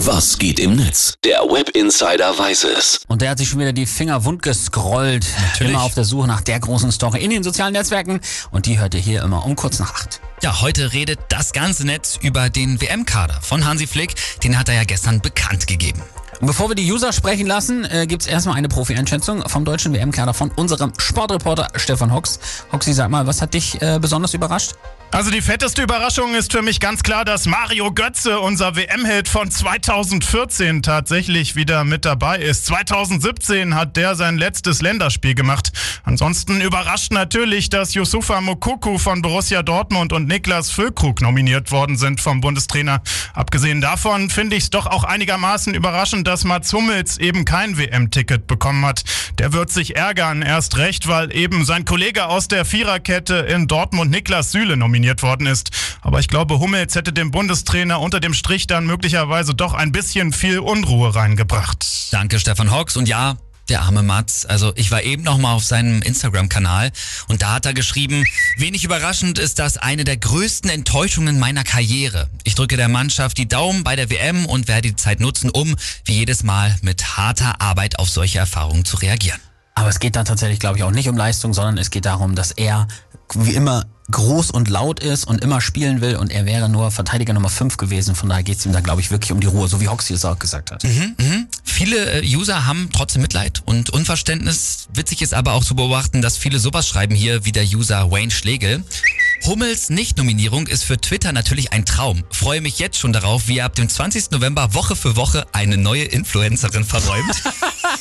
Was geht im Netz? Der Web Insider weiß es. Und der hat sich schon wieder die Finger wund gescrollt. Natürlich. Immer auf der Suche nach der großen Story in den sozialen Netzwerken. Und die hört ihr hier immer um kurz nach acht. Ja, heute redet das ganze Netz über den WM-Kader von Hansi Flick. Den hat er ja gestern bekannt gegeben. Und bevor wir die User sprechen lassen, äh, gibt's erstmal eine Profi-Einschätzung vom deutschen WM-Kader von unserem Sportreporter Stefan Hox. Hoxi, sag mal, was hat dich äh, besonders überrascht? Also die fetteste Überraschung ist für mich ganz klar, dass Mario Götze, unser WM-Held von 2014, tatsächlich wieder mit dabei ist. 2017 hat der sein letztes Länderspiel gemacht. Ansonsten überrascht natürlich, dass Yusufa Mokuku von Borussia Dortmund und Niklas Füllkrug nominiert worden sind vom Bundestrainer. Abgesehen davon finde ich es doch auch einigermaßen überraschend, dass Mats Hummels eben kein WM-Ticket bekommen hat. Der wird sich ärgern, erst recht, weil eben sein Kollege aus der Viererkette in Dortmund, Niklas Süle, nominiert worden ist. Aber ich glaube, Hummels hätte dem Bundestrainer unter dem Strich dann möglicherweise doch ein bisschen viel Unruhe reingebracht. Danke, Stefan Hox. Und ja, der arme Mats. Also ich war eben noch mal auf seinem Instagram-Kanal und da hat er geschrieben, wenig überraschend ist das eine der größten Enttäuschungen meiner Karriere. Ich drücke der Mannschaft die Daumen bei der WM und werde die Zeit nutzen, um wie jedes Mal mit harter Arbeit auf solche Erfahrungen zu reagieren. Aber es geht da tatsächlich, glaube ich, auch nicht um Leistung, sondern es geht darum, dass er wie immer groß und laut ist und immer spielen will und er wäre nur Verteidiger Nummer 5 gewesen. Von daher geht es ihm da, glaube ich, wirklich um die Ruhe, so wie Hoxie es auch gesagt hat. Mhm, mhm. Viele äh, User haben trotzdem Mitleid und Unverständnis. Witzig ist aber auch zu beobachten, dass viele sowas schreiben hier, wie der User Wayne Schlegel. Hummels Nicht-Nominierung ist für Twitter natürlich ein Traum. Freue mich jetzt schon darauf, wie er ab dem 20. November Woche für Woche eine neue Influencerin verräumt.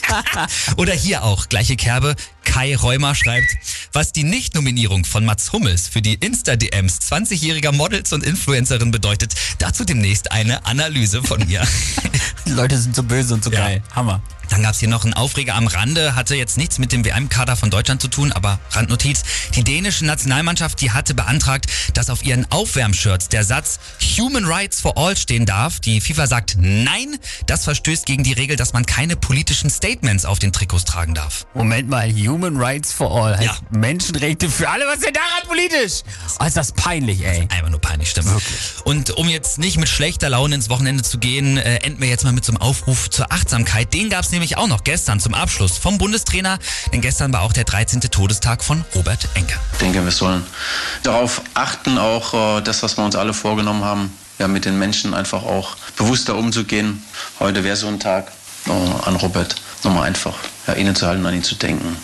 Oder hier auch, gleiche Kerbe. Kai Reumer schreibt, was die Nicht-Nominierung von Mats Hummels für die Insta-DMs 20-jähriger Models und Influencerin bedeutet, dazu demnächst eine Analyse von mir. Die Leute sind so böse und so Ja. geil. Hammer. Dann gab's hier noch einen Aufreger am Rande, hatte jetzt nichts mit dem WM-Kader von Deutschland zu tun, aber Randnotiz. Die dänische Nationalmannschaft, die hatte beantragt, dass auf ihren Aufwärmshirts der Satz Human Rights for All stehen darf. Die FIFA sagt nein, das verstößt gegen die Regel, dass man keine politischen Statements auf den Trikots tragen darf. Moment mal, Human Rights for All heißt Ja. Menschenrechte für alle. Was ist denn daran politisch? Oh, ist das peinlich, ey. Einfach nur peinlich, stimmt. Wirklich. Und um jetzt nicht mit schlechter Laune ins Wochenende zu gehen, äh, enden wir jetzt mal mit so einem Aufruf zur Achtsamkeit. Den gab's nämlich auch noch gestern zum Abschluss vom Bundestrainer, denn gestern war auch der 13. Todestag von Robert Enke. Ich denke, wir sollen darauf achten, auch äh, das, was wir uns alle vorgenommen haben, ja, mit den Menschen einfach auch bewusster umzugehen. Heute wäre so ein Tag äh, an Robert, nochmal einfach ja, innezuhalten, an ihn zu denken.